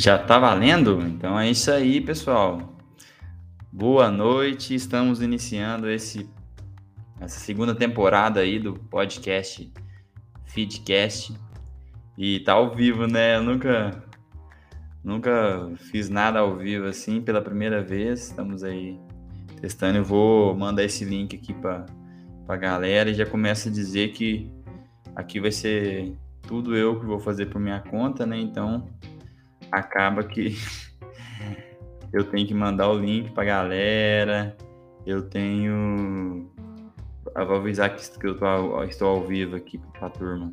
Já tá valendo? Então é isso aí, pessoal. Boa noite. Estamos iniciando esse essa segunda temporada aí do podcast Feedcast. E tá ao vivo, né? Eu nunca nunca fiz nada ao vivo assim pela primeira vez. Estamos aí testando. Eu vou mandar esse link aqui para a galera e já começa a dizer que aqui vai ser tudo eu que vou fazer por minha conta, né? Então acaba que eu tenho que mandar o link pra galera, eu tenho. Eu vou avisar que eu tô, estou ao vivo aqui pra turma.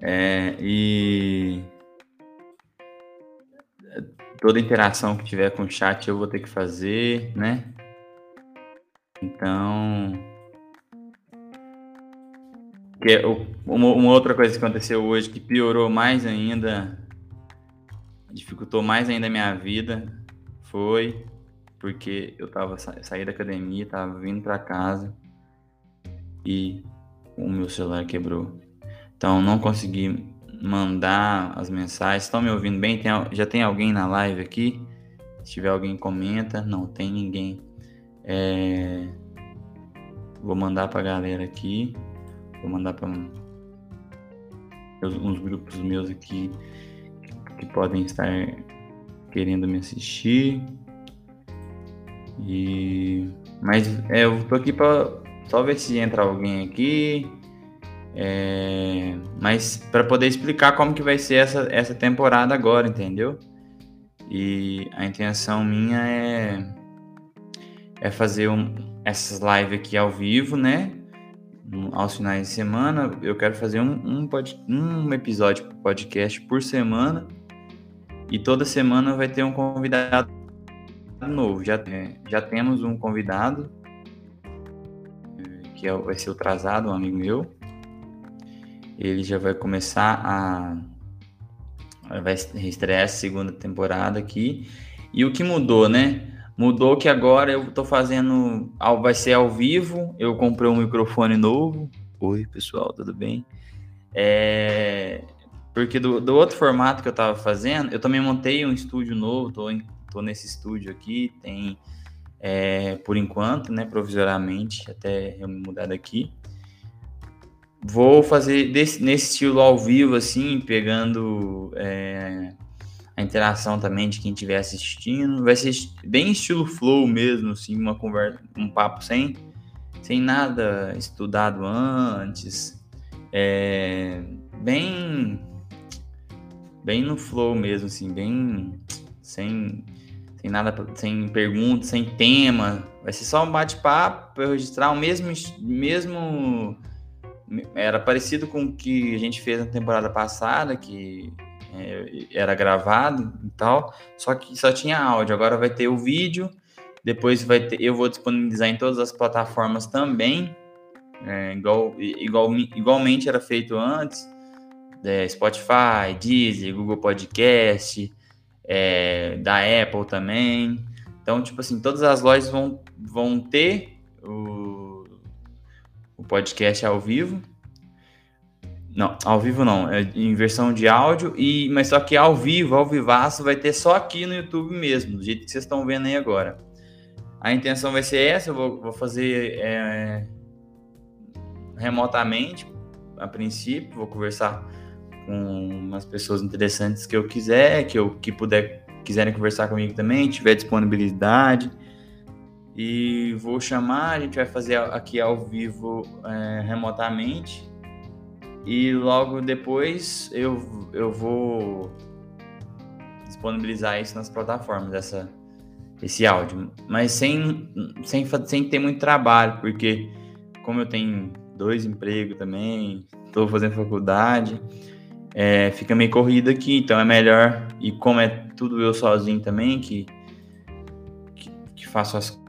É, e toda interação que tiver com o chat eu vou ter que fazer, né? Então. Que, uma, uma outra coisa que aconteceu hoje que piorou mais ainda, dificultou mais ainda a minha vida, foi porque eu tava sa saí da academia, tava vindo para casa e o meu celular quebrou. Então não consegui mandar as mensagens. Estão me ouvindo bem? Tem, já tem alguém na live aqui? Se tiver alguém, comenta. Não tem ninguém. É... Vou mandar pra galera aqui. Vou mandar para uns grupos meus aqui que podem estar querendo me assistir. E mas é, eu tô aqui para só ver se entra alguém aqui. É, mas para poder explicar como que vai ser essa, essa temporada agora, entendeu? E a intenção minha é é fazer um, essas lives aqui ao vivo, né? Aos finais de semana. Eu quero fazer um, um, pod, um episódio podcast por semana. E toda semana vai ter um convidado novo. Já, é, já temos um convidado, é, que é, vai ser o Trazado, um amigo meu. Ele já vai começar a. Vai estrear a segunda temporada aqui. E o que mudou, né? Mudou que agora eu tô fazendo. Vai ser ao vivo. Eu comprei um microfone novo. Oi, pessoal, tudo bem? É, porque do, do, outro formato que eu tava fazendo, eu também montei um estúdio novo, tô, em, tô nesse estúdio aqui, tem é, por enquanto, né, provisoriamente, até eu me mudar daqui. Vou fazer desse, nesse estilo ao vivo, assim, pegando é, a interação também de quem estiver assistindo. Vai ser bem estilo flow mesmo, assim, uma conversa, um papo sem, sem nada estudado antes. É, bem bem no flow mesmo, assim, bem sem, sem nada, sem perguntas, sem tema. Vai ser só um bate-papo para registrar o mesmo mesmo era parecido com o que a gente fez na temporada passada, que é, era gravado e tal, só que só tinha áudio. Agora vai ter o vídeo, depois vai ter, eu vou disponibilizar em todas as plataformas também, é, igual, igual, igualmente era feito antes, é, Spotify, Deezer, Google Podcast, é, da Apple também. Então, tipo assim, todas as lojas vão, vão ter o, o podcast ao vivo não, ao vivo não, é em versão de áudio, e mas só que ao vivo, ao vivaço, vai ter só aqui no YouTube mesmo, do jeito que vocês estão vendo aí agora. A intenção vai ser essa, eu vou, vou fazer é, remotamente, a princípio, vou conversar com umas pessoas interessantes que eu quiser, que eu que puder quiserem conversar comigo também, tiver disponibilidade. E vou chamar, a gente vai fazer aqui ao vivo é, remotamente e logo depois eu, eu vou disponibilizar isso nas plataformas, essa, esse áudio. Mas sem, sem, sem ter muito trabalho, porque como eu tenho dois empregos também, estou fazendo faculdade, é, fica meio corrido aqui, então é melhor. E como é tudo eu sozinho também, que, que, que faço as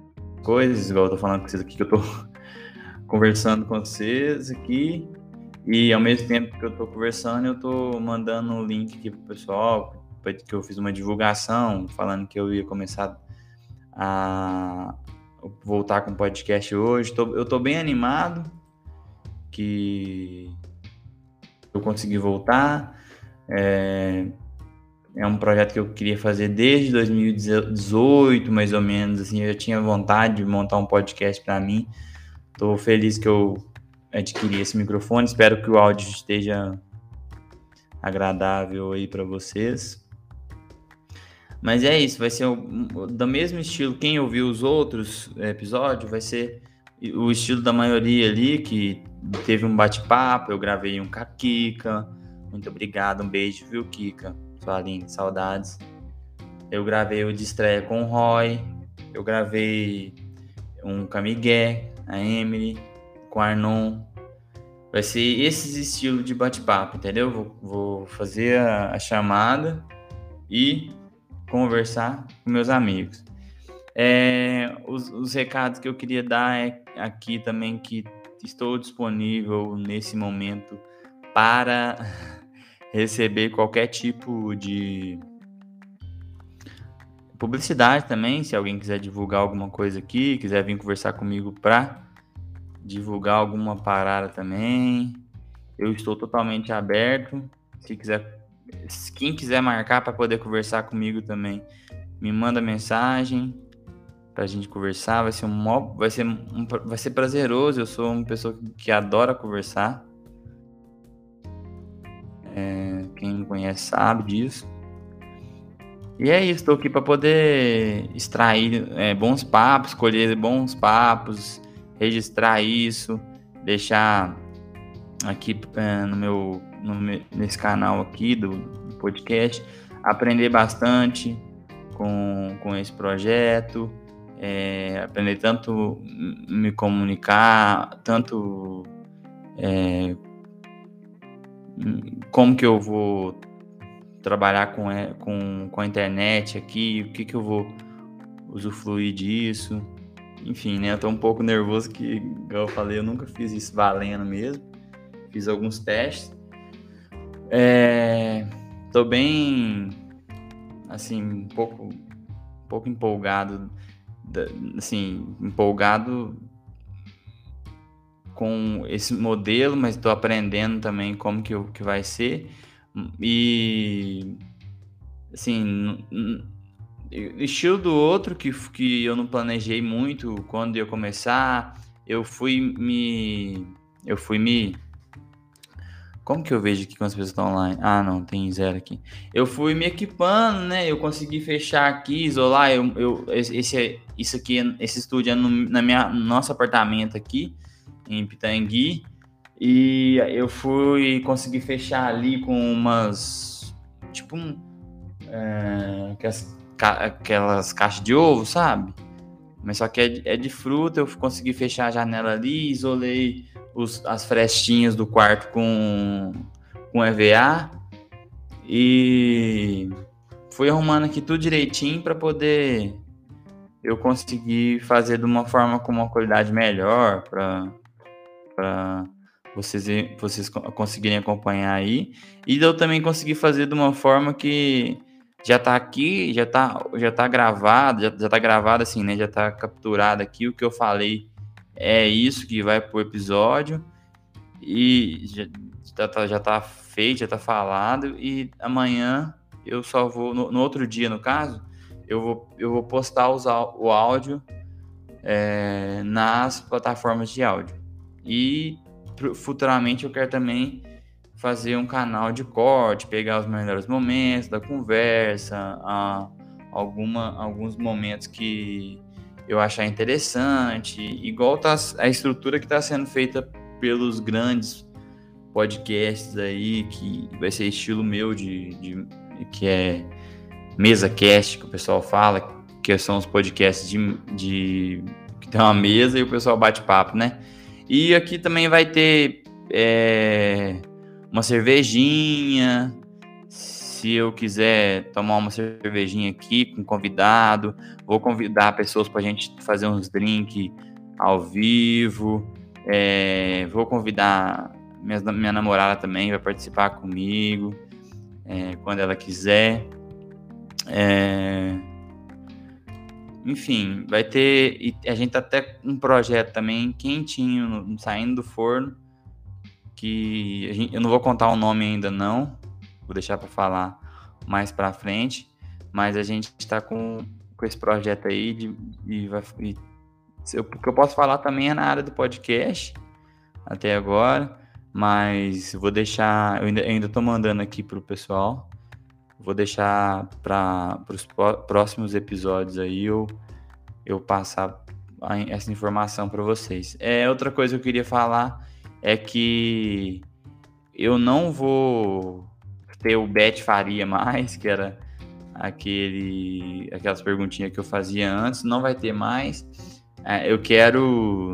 coisas, igual eu tô falando com vocês aqui, que eu tô conversando com vocês aqui. E ao mesmo tempo que eu estou conversando, eu estou mandando o um link aqui pro pessoal, que eu fiz uma divulgação falando que eu ia começar a voltar com o podcast hoje. Tô, eu estou bem animado que eu consegui voltar. É, é um projeto que eu queria fazer desde 2018, mais ou menos. Assim, eu já tinha vontade de montar um podcast para mim. Estou feliz que eu adquiri esse microfone. Espero que o áudio esteja agradável aí para vocês. Mas é isso, vai ser do mesmo estilo. Quem ouviu os outros episódios vai ser o estilo da maioria ali, que teve um bate-papo. Eu gravei um com a Kika. Muito obrigado, um beijo, viu, Kika? Sua linda, saudades. Eu gravei o de estreia com o Roy. Eu gravei um com a Miguel, a Emily, com Arnon. Vai ser esse estilo de bate-papo, entendeu? Vou, vou fazer a, a chamada e conversar com meus amigos. É, os, os, recados que eu queria dar é aqui também que estou disponível nesse momento para receber qualquer tipo de publicidade também, se alguém quiser divulgar alguma coisa aqui, quiser vir conversar comigo para divulgar alguma parada também, eu estou totalmente aberto. Se quiser, quem quiser marcar para poder conversar comigo também, me manda mensagem para a gente conversar. Vai ser um, vai ser um, vai ser prazeroso. Eu sou uma pessoa que adora conversar. É, quem me conhece sabe disso. E é isso, estou aqui para poder extrair é, bons papos, colher bons papos, registrar isso, deixar aqui é, no, meu, no nesse canal aqui do, do, podcast, aprender bastante com, com esse projeto, é, aprender tanto me comunicar, tanto é, como que eu vou trabalhar com, é, com, com a internet aqui, o que, que eu vou usufruir disso. Enfim, né? Eu tô um pouco nervoso que, igual eu falei, eu nunca fiz isso valendo mesmo. Fiz alguns testes. É, tô bem, assim, um pouco, um pouco empolgado, assim, empolgado com esse modelo, mas estou aprendendo também como que, que vai ser. E assim, estilo do outro que, que eu não planejei muito quando ia começar, eu fui me eu fui me como que eu vejo aqui quando as pessoas estão online? Ah, não, tem zero aqui. Eu fui me equipando, né? Eu consegui fechar aqui, isolar. Eu, eu, esse, isso aqui, esse estúdio é no, na minha, no nosso apartamento aqui em Pitangui. E eu fui conseguir fechar ali com umas. Tipo um. É, aquelas, aquelas caixas de ovo, sabe? Mas só que é de, é de fruta, eu consegui fechar a janela ali, isolei os, as frestinhas do quarto com, com EVA e fui arrumando aqui tudo direitinho para poder eu conseguir fazer de uma forma com uma qualidade melhor para vocês, vocês conseguirem acompanhar aí. E eu também consegui fazer de uma forma que já tá aqui, já tá, já tá gravado, já, já tá gravado assim, né? Já tá capturado aqui o que eu falei é isso que vai pro episódio. E já, já, tá, já tá feito, já tá falado. E amanhã eu só vou, no, no outro dia, no caso, eu vou, eu vou postar os, o áudio é, nas plataformas de áudio. E futuramente eu quero também fazer um canal de corte, pegar os melhores momentos da conversa, a, alguma, alguns momentos que eu achar interessante, igual tá a estrutura que está sendo feita pelos grandes podcasts aí, que vai ser estilo meu de, de que é mesa cast, que o pessoal fala, que são os podcasts de, de que tem uma mesa e o pessoal bate papo, né? E aqui também vai ter é, uma cervejinha. Se eu quiser tomar uma cervejinha aqui com convidado, vou convidar pessoas para a gente fazer uns drinks ao vivo. É, vou convidar minha, minha namorada também vai participar comigo é, quando ela quiser. É, enfim, vai ter. A gente tá até um projeto também quentinho, saindo do forno. Que gente, eu não vou contar o nome ainda, não. Vou deixar para falar mais para frente, mas a gente está com, com esse projeto aí de, de, de o que eu posso falar também é na área do podcast até agora, mas vou deixar, eu ainda, ainda mandando aqui pro pessoal, vou deixar para os próximos episódios aí eu, eu passar essa informação para vocês. É outra coisa que eu queria falar é que eu não vou ter o Bet Faria mais, que era aquele aquelas perguntinhas que eu fazia antes, não vai ter mais. É, eu quero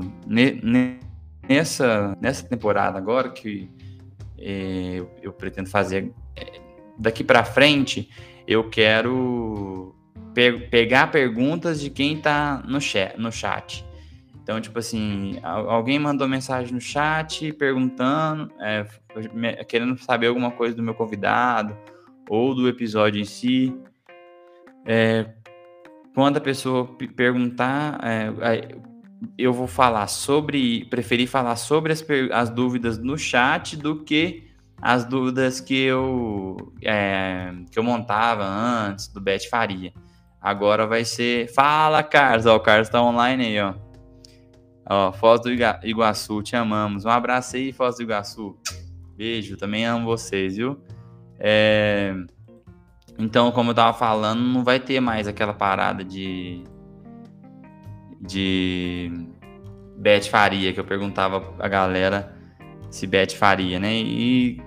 nessa nessa temporada agora que é, eu, eu, pretendo fazer é, daqui para frente, eu quero pe pegar perguntas de quem está no no chat. Então, tipo assim, alguém mandou mensagem no chat perguntando, é, querendo saber alguma coisa do meu convidado ou do episódio em si. É, quando a pessoa perguntar, é, eu vou falar sobre, preferi falar sobre as, as dúvidas no chat do que as dúvidas que eu, é, que eu montava antes do Bet Faria. Agora vai ser. Fala, Carlos! Ó, o Carlos tá online aí, ó. Ó, Foz do Iguaçu, te amamos. Um abraço aí, Foz do Iguaçu. Beijo, também amo vocês, viu? É... Então, como eu tava falando, não vai ter mais aquela parada de. de. Bet faria, que eu perguntava a galera se Bet faria, né? E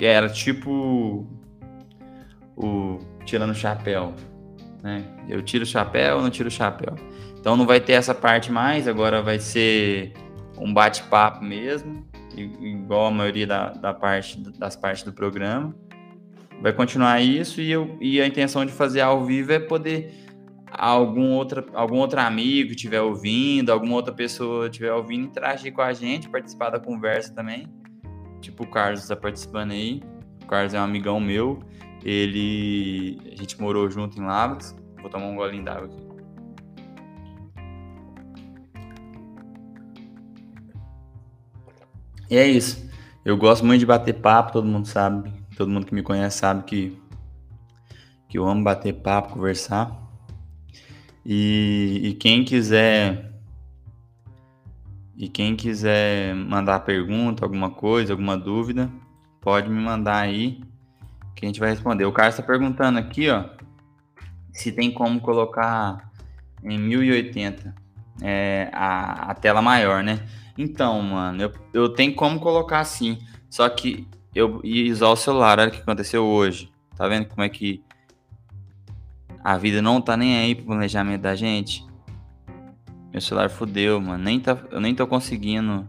era tipo. o tirando o chapéu, né? Eu tiro o chapéu ou não tiro o chapéu? Então não vai ter essa parte mais, agora vai ser um bate-papo mesmo, igual a maioria da, da parte, das partes do programa. Vai continuar isso e, eu, e a intenção de fazer ao vivo é poder algum outro, algum outro amigo estiver ouvindo, alguma outra pessoa estiver ouvindo, interagir com a gente, participar da conversa também. Tipo o Carlos está participando aí. O Carlos é um amigão meu. Ele. A gente morou junto em Lavras. Vou tomar um golinho d'água aqui. E é isso. Eu gosto muito de bater papo, todo mundo sabe, todo mundo que me conhece sabe que, que eu amo bater papo, conversar. E, e quem quiser e quem quiser mandar pergunta, alguma coisa, alguma dúvida, pode me mandar aí que a gente vai responder. O Carlos está perguntando aqui, ó, se tem como colocar em 1080 é, a, a tela maior, né? Então, mano, eu, eu tenho como colocar assim. Só que eu ia usar o celular. Olha o que aconteceu hoje. Tá vendo como é que a vida não tá nem aí pro planejamento da gente? Meu celular fudeu, mano. Nem tá, eu nem tô conseguindo.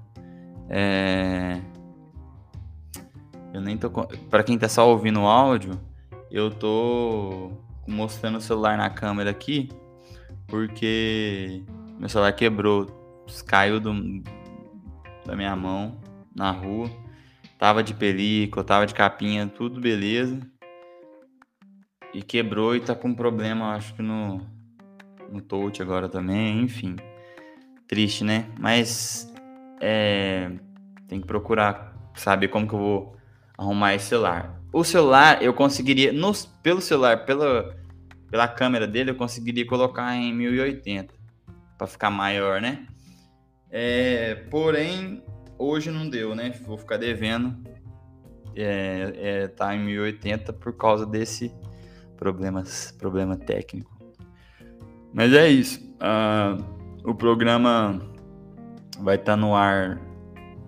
É... Eu nem tô. Pra quem tá só ouvindo o áudio, eu tô mostrando o celular na câmera aqui. Porque meu celular quebrou. Caiu do, da minha mão na rua. Tava de película, tava de capinha, tudo beleza. E quebrou e tá com problema, acho que no, no touch agora também, enfim. Triste, né? Mas é, tem que procurar saber como que eu vou arrumar esse celular. O celular eu conseguiria, no, pelo celular, pela, pela câmera dele, eu conseguiria colocar em 1080 para ficar maior, né? É, porém, hoje não deu, né? Vou ficar devendo. É, é, tá em 1080 por causa desse problemas, problema técnico. Mas é isso. Uh, o programa vai estar tá no ar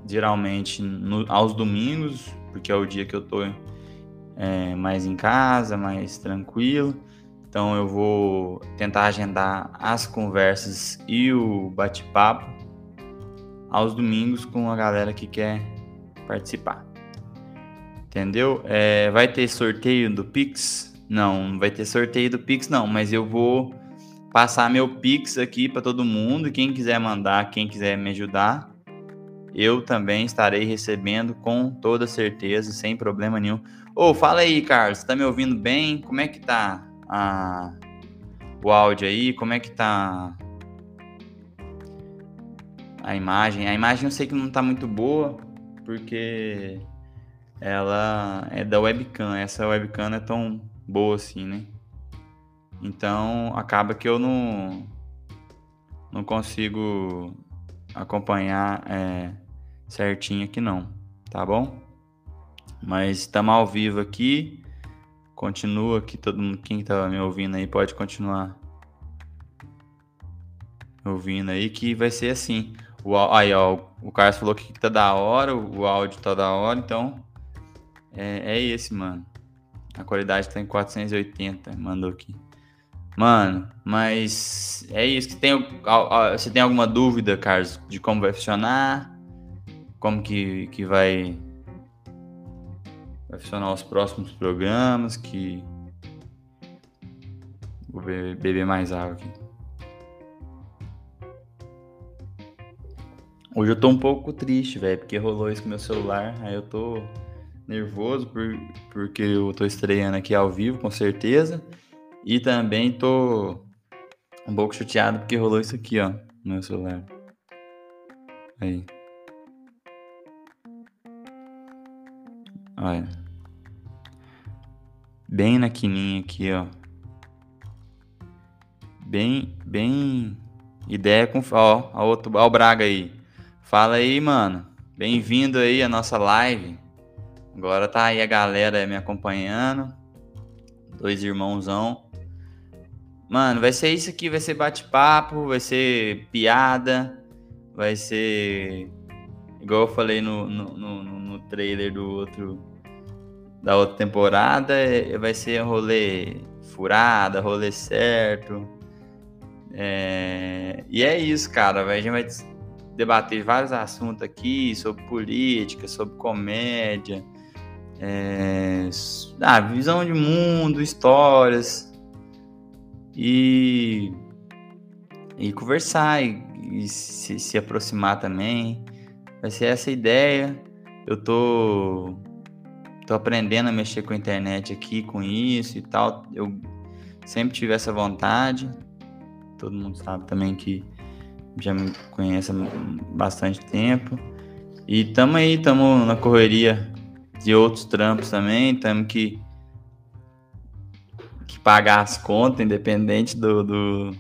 geralmente no, aos domingos, porque é o dia que eu tô é, mais em casa, mais tranquilo. Então eu vou tentar agendar as conversas e o bate-papo aos domingos com a galera que quer participar. Entendeu? É, vai ter sorteio do Pix? Não, não vai ter sorteio do Pix, não, mas eu vou passar meu Pix aqui para todo mundo. Quem quiser mandar, quem quiser me ajudar, eu também estarei recebendo com toda certeza, sem problema nenhum. Ô, oh, fala aí, Carlos, tá me ouvindo bem? Como é que tá a... o áudio aí? Como é que tá a imagem. A imagem eu sei que não tá muito boa, porque ela é da webcam. Essa webcam é tão boa assim, né? Então acaba que eu não não consigo acompanhar é, certinho aqui não, tá bom? Mas estamos ao vivo aqui. Continua aqui, todo mundo, quem estava me ouvindo aí pode continuar ouvindo aí, que vai ser assim. O, aí, ó, o Carlos falou que tá da hora, o áudio tá da hora, então é, é esse, mano. A qualidade tá em 480, mandou aqui. Mano, mas é isso. Tem, você tem alguma dúvida, Carlos, de como vai funcionar? Como que, que vai, vai funcionar os próximos programas? Que. Vou beber mais água aqui. Hoje eu tô um pouco triste, velho, porque rolou isso com meu celular. Aí eu tô nervoso por, porque eu tô estreando aqui ao vivo, com certeza. E também tô um pouco chateado porque rolou isso aqui, ó, no meu celular. Aí. Olha. Bem na quininha aqui, ó. Bem, bem. Ideia com. Ó, ó, outro, ó o Braga aí. Fala aí, mano. Bem-vindo aí à nossa live. Agora tá aí a galera me acompanhando. Dois irmãozão. Mano, vai ser isso aqui, vai ser bate-papo, vai ser piada, vai ser. Igual eu falei no, no, no, no trailer do outro. Da outra temporada, é, vai ser rolê furada, rolê certo. É... E é isso, cara. A gente vai debater vários assuntos aqui sobre política, sobre comédia, é... ah, visão de mundo, histórias e, e conversar e, e se, se, aproximar também. Vai ser essa a ideia. Eu tô, tô aprendendo a mexer com a internet aqui, com isso e tal. Eu sempre tive essa vontade. Todo mundo sabe também que já me conhece há bastante tempo. E tamo aí, tamo na correria de outros trampos também. Tamo que pagar as contas, independente do, do,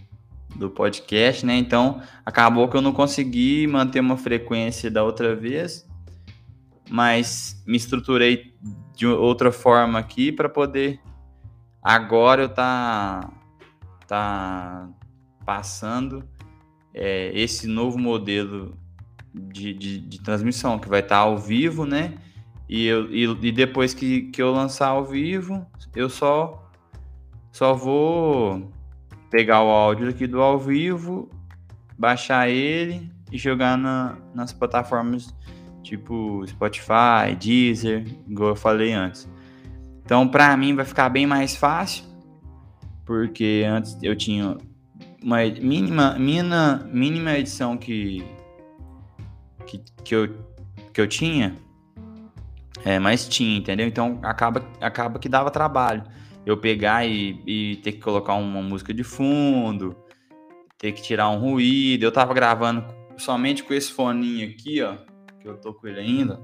do, podcast, né? Então, acabou que eu não consegui manter uma frequência da outra vez, mas me estruturei de outra forma aqui para poder agora eu tá tá passando é, esse novo modelo de, de, de, transmissão que vai estar tá ao vivo, né? E, eu, e, e depois que, que eu lançar ao vivo, eu só só vou pegar o áudio aqui do ao vivo, baixar ele e jogar na, nas plataformas tipo Spotify, Deezer, igual eu falei antes. Então, para mim vai ficar bem mais fácil, porque antes eu tinha uma mínima, mínima, mínima edição que, que, que, eu, que eu tinha, é, mas tinha, entendeu? Então acaba, acaba que dava trabalho eu pegar e, e, ter que colocar uma música de fundo, ter que tirar um ruído. Eu tava gravando somente com esse foninho aqui, ó, que eu tô com ele ainda.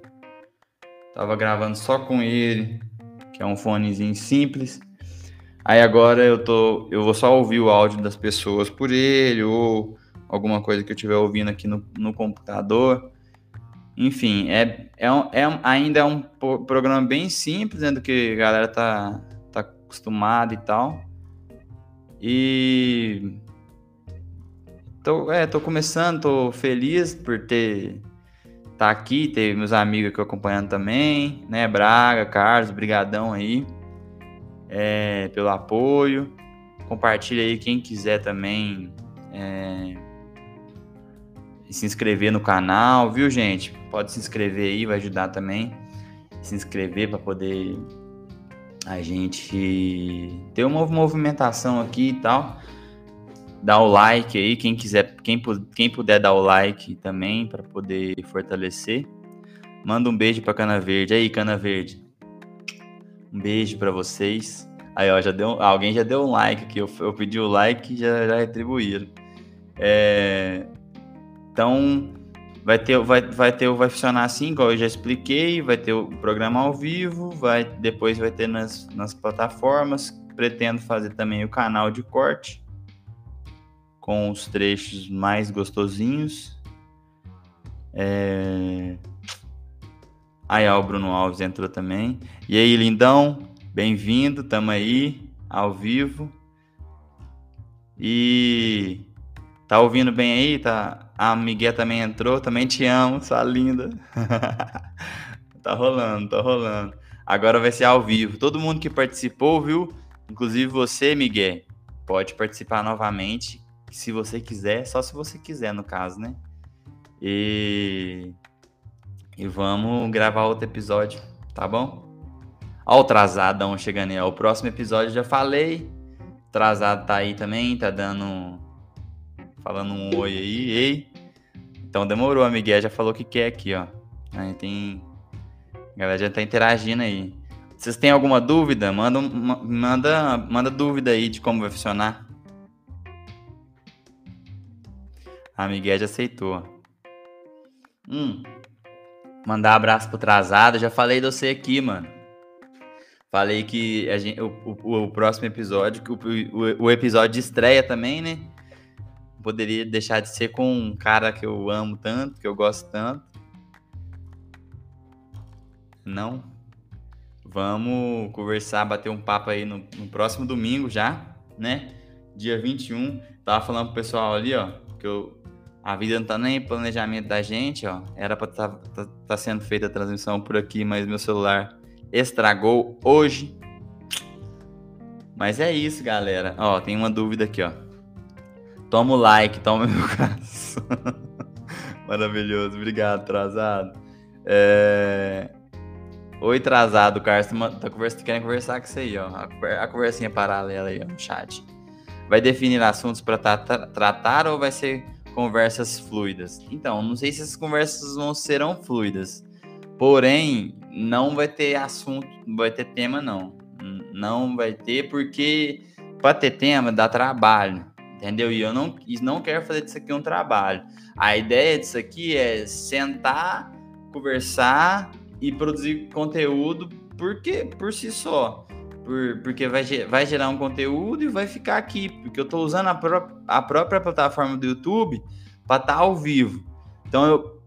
Tava gravando só com ele, que é um fonezinho simples. Aí agora eu tô, eu vou só ouvir o áudio das pessoas por ele ou alguma coisa que eu estiver ouvindo aqui no, no computador. Enfim, é, é, é, ainda é um programa bem simples, né, do que a galera tá, acostumado e tal. E tô, é, tô começando, tô feliz por ter tá aqui, ter meus amigos aqui acompanhando também, né? Braga, Carlos, brigadão aí é, pelo apoio. Compartilha aí quem quiser também é, se inscrever no canal, viu, gente? Pode se inscrever aí, vai ajudar também. Se inscrever para poder a gente ter uma movimentação aqui e tal. Dá o like aí, quem quiser, quem, quem puder dar o like também para poder fortalecer. Manda um beijo para Cana Verde. Aí, Cana Verde. Um beijo para vocês. Aí, ó, já deu, alguém já deu um like aqui. Eu, eu pedi o like e já, já retribuíram. É, então, Vai ter, vai, vai ter, vai funcionar assim, igual eu já expliquei, vai ter o programa ao vivo, vai, depois vai ter nas, nas plataformas. Pretendo fazer também o canal de corte com os trechos mais gostosinhos. É... Aí, ó, o Bruno Alves entrou também. E aí, lindão, bem-vindo, tamo aí, ao vivo. E tá ouvindo bem aí? Tá... A Miguel também entrou, também te amo, sua linda. tá rolando, tá rolando. Agora vai ser ao vivo. Todo mundo que participou, viu? Inclusive você, Miguel, pode participar novamente, se você quiser, só se você quiser, no caso, né? E e vamos gravar outro episódio, tá bom? Ó o Trazadão chegando aí. Ó. O próximo episódio já falei. O Trazado tá aí também, tá dando... Falando um oi aí, ei. Então demorou, a Miguel já falou que quer aqui, ó. Aí tem... A galera já tá interagindo aí. Vocês têm alguma dúvida? Manda, manda, manda dúvida aí de como vai funcionar. A Miguel já aceitou. Hum. Mandar abraço pro Trazado. Já falei de você aqui, mano. Falei que a gente, o, o, o próximo episódio, o, o, episódio de estreia também, né? Poderia deixar de ser com um cara que eu amo tanto, que eu gosto tanto. Não. Vamos conversar, bater um papo aí no, no próximo domingo já, né? Dia 21. Tava falando pro pessoal ali, ó, que eu a vida não tá nem em planejamento da gente, ó. Era pra tá, tá, tá sendo feita a transmissão por aqui, mas meu celular estragou hoje. Mas é isso, galera. Ó, tem uma dúvida aqui, ó. Toma o like, toma meu caso. Maravilhoso, obrigado, atrasado. É... Oi, atrasado, Carlos. Tá conversa... querendo conversar com você aí, ó. A conversinha paralela aí, ó, no chat. Vai definir assuntos para tratar ou vai ser conversas fluidas. Então, não sei se essas conversas vão serão fluidas. Porém, não vai ter assunto, não vai ter tema não. Não vai ter porque para ter tema dá trabalho, entendeu? E eu não, não quero fazer disso aqui um trabalho. A ideia disso aqui é sentar, conversar e produzir conteúdo porque por si só. Por, porque vai, vai gerar um conteúdo e vai ficar aqui. Porque eu estou usando a, pró a própria plataforma do YouTube para estar tá ao vivo. Então eu,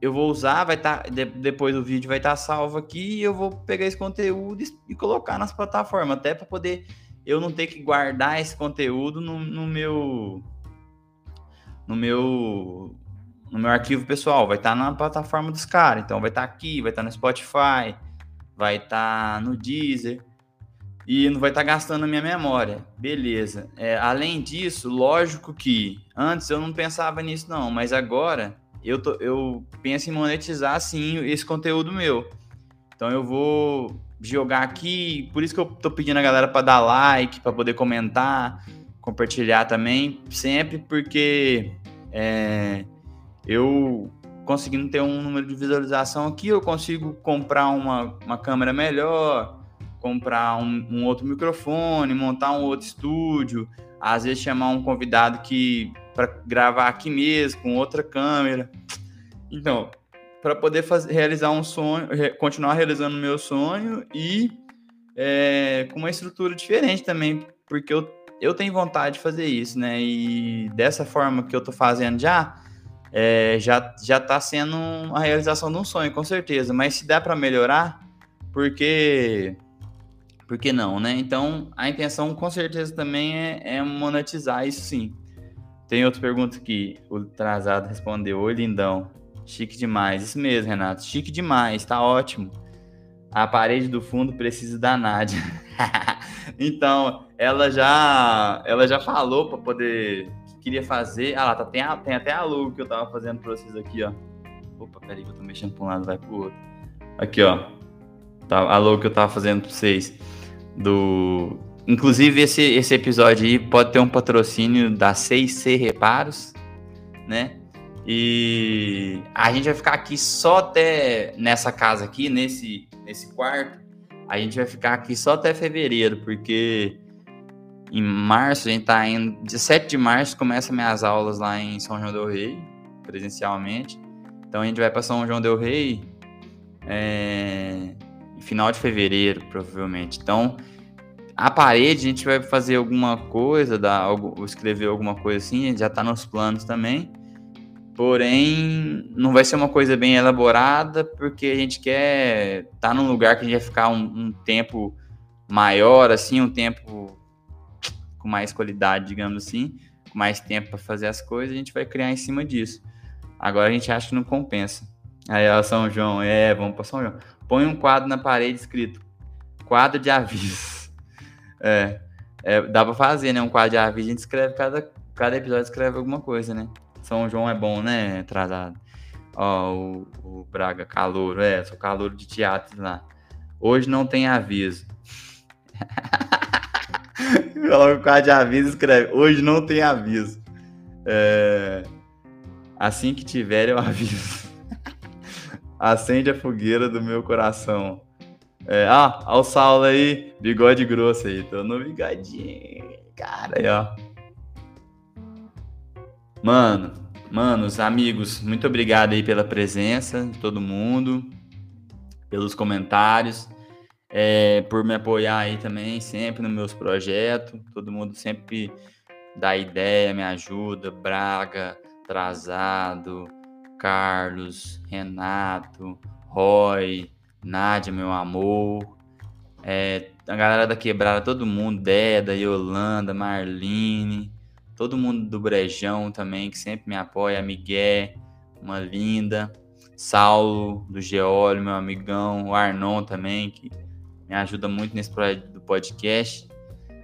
eu vou usar, vai estar. Tá, de, depois o vídeo vai estar tá salvo aqui e eu vou pegar esse conteúdo e, e colocar nas plataformas, até para poder eu não ter que guardar esse conteúdo no, no meu. No meu no meu arquivo pessoal, vai estar tá na plataforma dos caras. Então vai estar tá aqui, vai estar tá no Spotify, vai estar no Deezer e não vai estar tá gastando a minha memória. Beleza. É, além disso, lógico que antes eu não pensava nisso, não, mas agora eu, tô, eu penso em monetizar sim esse conteúdo meu. Então eu vou jogar aqui, por isso que eu tô pedindo a galera para dar like, para poder comentar, compartilhar também, sempre porque é, eu conseguindo ter um número de visualização aqui, eu consigo comprar uma, uma câmera melhor comprar um, um, outro microfone, montar um outro estúdio, às vezes chamar um convidado que para gravar aqui mesmo com outra câmera. Então, para poder realizar um sonho, continuar realizando o meu sonho e é, com uma estrutura diferente também, porque eu, eu tenho vontade de fazer isso, né? E dessa forma que eu tô fazendo já, é, já já tá sendo a realização de um sonho, com certeza. Mas se dá para melhorar, porque por que não, né? Então, a intenção com certeza também é, é monetizar isso sim. Tem outra pergunta aqui. O Trazado respondeu: Oi, lindão. Chique demais. Isso mesmo, Renato. Chique demais. Tá ótimo. A parede do fundo precisa da Nádia. então, ela já ela já falou para poder que queria fazer. Ah lá, tá, tem, a, tem até a logo que eu tava fazendo para vocês aqui, ó. Opa, peraí que eu tô mexendo pra um lado, vai pro outro. Aqui, ó. Tá, a logo que eu tava fazendo pra vocês do. Inclusive, esse, esse episódio aí pode ter um patrocínio da 6C Reparos, né? E a gente vai ficar aqui só até nessa casa aqui, nesse, nesse quarto. A gente vai ficar aqui só até fevereiro, porque em março, a gente tá indo. 17 de março começa minhas aulas lá em São João do Rei, presencialmente. Então a gente vai para São João del Rei é, final de fevereiro, provavelmente. Então, a parede a gente vai fazer alguma coisa, dar algo, escrever alguma coisa assim, já está nos planos também. Porém, não vai ser uma coisa bem elaborada, porque a gente quer estar tá num lugar que a gente vai ficar um, um tempo maior, assim, um tempo com mais qualidade, digamos assim, com mais tempo para fazer as coisas, a gente vai criar em cima disso. Agora a gente acha que não compensa. Aí, ó, São João, é, vamos para São João. Põe um quadro na parede escrito quadro de aviso. É, é dá para fazer, né? Um quadro de aviso, a gente escreve cada, cada episódio escreve alguma coisa, né? São João é bom, né? Atrasado. Ó, o, o Braga, calouro, é, sou calouro de teatro lá. Hoje não tem aviso. Coloca o quadro de aviso escreve. Hoje não tem aviso. É... Assim que tiver, eu aviso. Acende a fogueira do meu coração. É, ah, ó o Saulo aí, bigode grosso aí. Tô no bigodinho. Cara, aí, ó. Mano, manos, amigos, muito obrigado aí pela presença de todo mundo, pelos comentários, é, por me apoiar aí também sempre nos meus projetos. Todo mundo sempre dá ideia, me ajuda. Braga, Trazado, Carlos, Renato, Roy, Nádia, meu amor. É, a galera da quebrada, todo mundo, Deda, Yolanda, Marlene, todo mundo do Brejão também, que sempre me apoia, Miguel, uma linda, Saulo, do Geólio, meu amigão, o Arnon também, que me ajuda muito nesse projeto do podcast.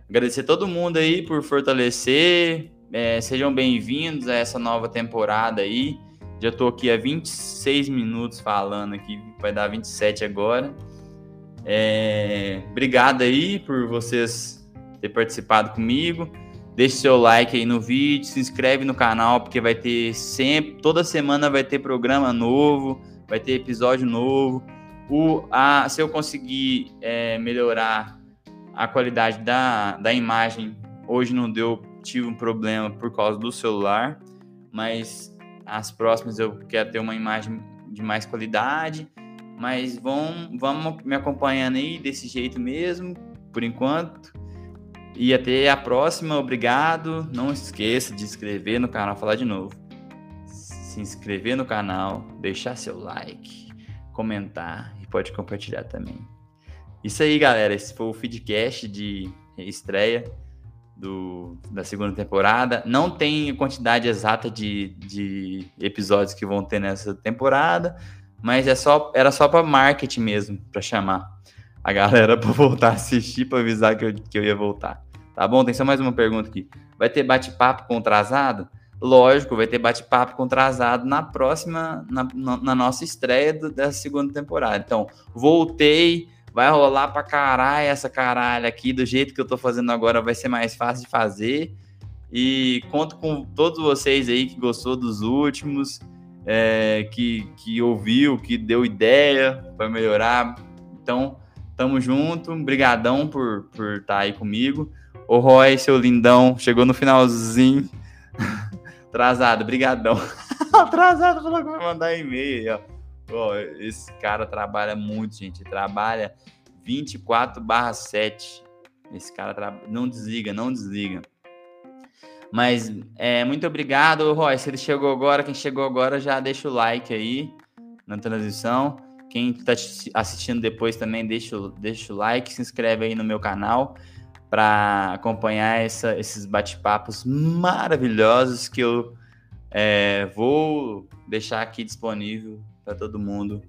Agradecer todo mundo aí por fortalecer, é, sejam bem-vindos a essa nova temporada aí. Já estou aqui há 26 minutos falando aqui, vai dar 27 agora. É, obrigado aí por vocês ter participado comigo. Deixe seu like aí no vídeo, se inscreve no canal, porque vai ter sempre, toda semana vai ter programa novo, vai ter episódio novo. O, a, se eu conseguir é, melhorar a qualidade da, da imagem, hoje não deu tive um problema por causa do celular, mas as próximas eu quero ter uma imagem de mais qualidade. Mas vão, vamos me acompanhando aí desse jeito mesmo, por enquanto. E até a próxima, obrigado. Não esqueça de inscrever no canal, falar de novo. Se inscrever no canal, deixar seu like, comentar e pode compartilhar também. Isso aí, galera. Esse foi o feedcast de estreia do, da segunda temporada. Não tem quantidade exata de, de episódios que vão ter nessa temporada, mas é só, era só para marketing mesmo, para chamar a galera para voltar a assistir, para avisar que eu, que eu ia voltar. Tá bom? Tem só mais uma pergunta aqui. Vai ter bate-papo com? Lógico, vai ter bate-papo com na próxima, na, na, na nossa estreia do, da segunda temporada. Então, voltei Vai rolar pra caralho essa caralho aqui, do jeito que eu tô fazendo agora, vai ser mais fácil de fazer. E conto com todos vocês aí que gostou dos últimos, é, que, que ouviu, que deu ideia para melhorar. Então, tamo junto. Brigadão por estar por tá aí comigo. O Roy, seu lindão, chegou no finalzinho. Atrasado, brigadão. Atrasado falou que vai mandar e-mail, ó. Esse cara trabalha muito, gente. Trabalha 24 barra 7. Esse cara tra... não desliga, não desliga. Mas é, muito obrigado, Roy. Se ele chegou agora, quem chegou agora já deixa o like aí na transição. Quem está assistindo depois também deixa, deixa o like, se inscreve aí no meu canal para acompanhar essa, esses bate-papos maravilhosos que eu é, vou deixar aqui disponível para todo mundo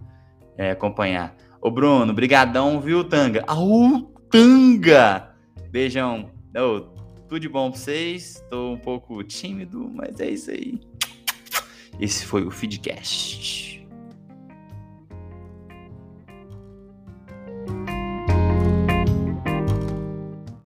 é, acompanhar. Ô Bruno, brigadão, viu, Tanga? Au, Tanga! Beijão. Tudo de bom pra vocês. Tô um pouco tímido, mas é isso aí. Esse foi o Feedcast.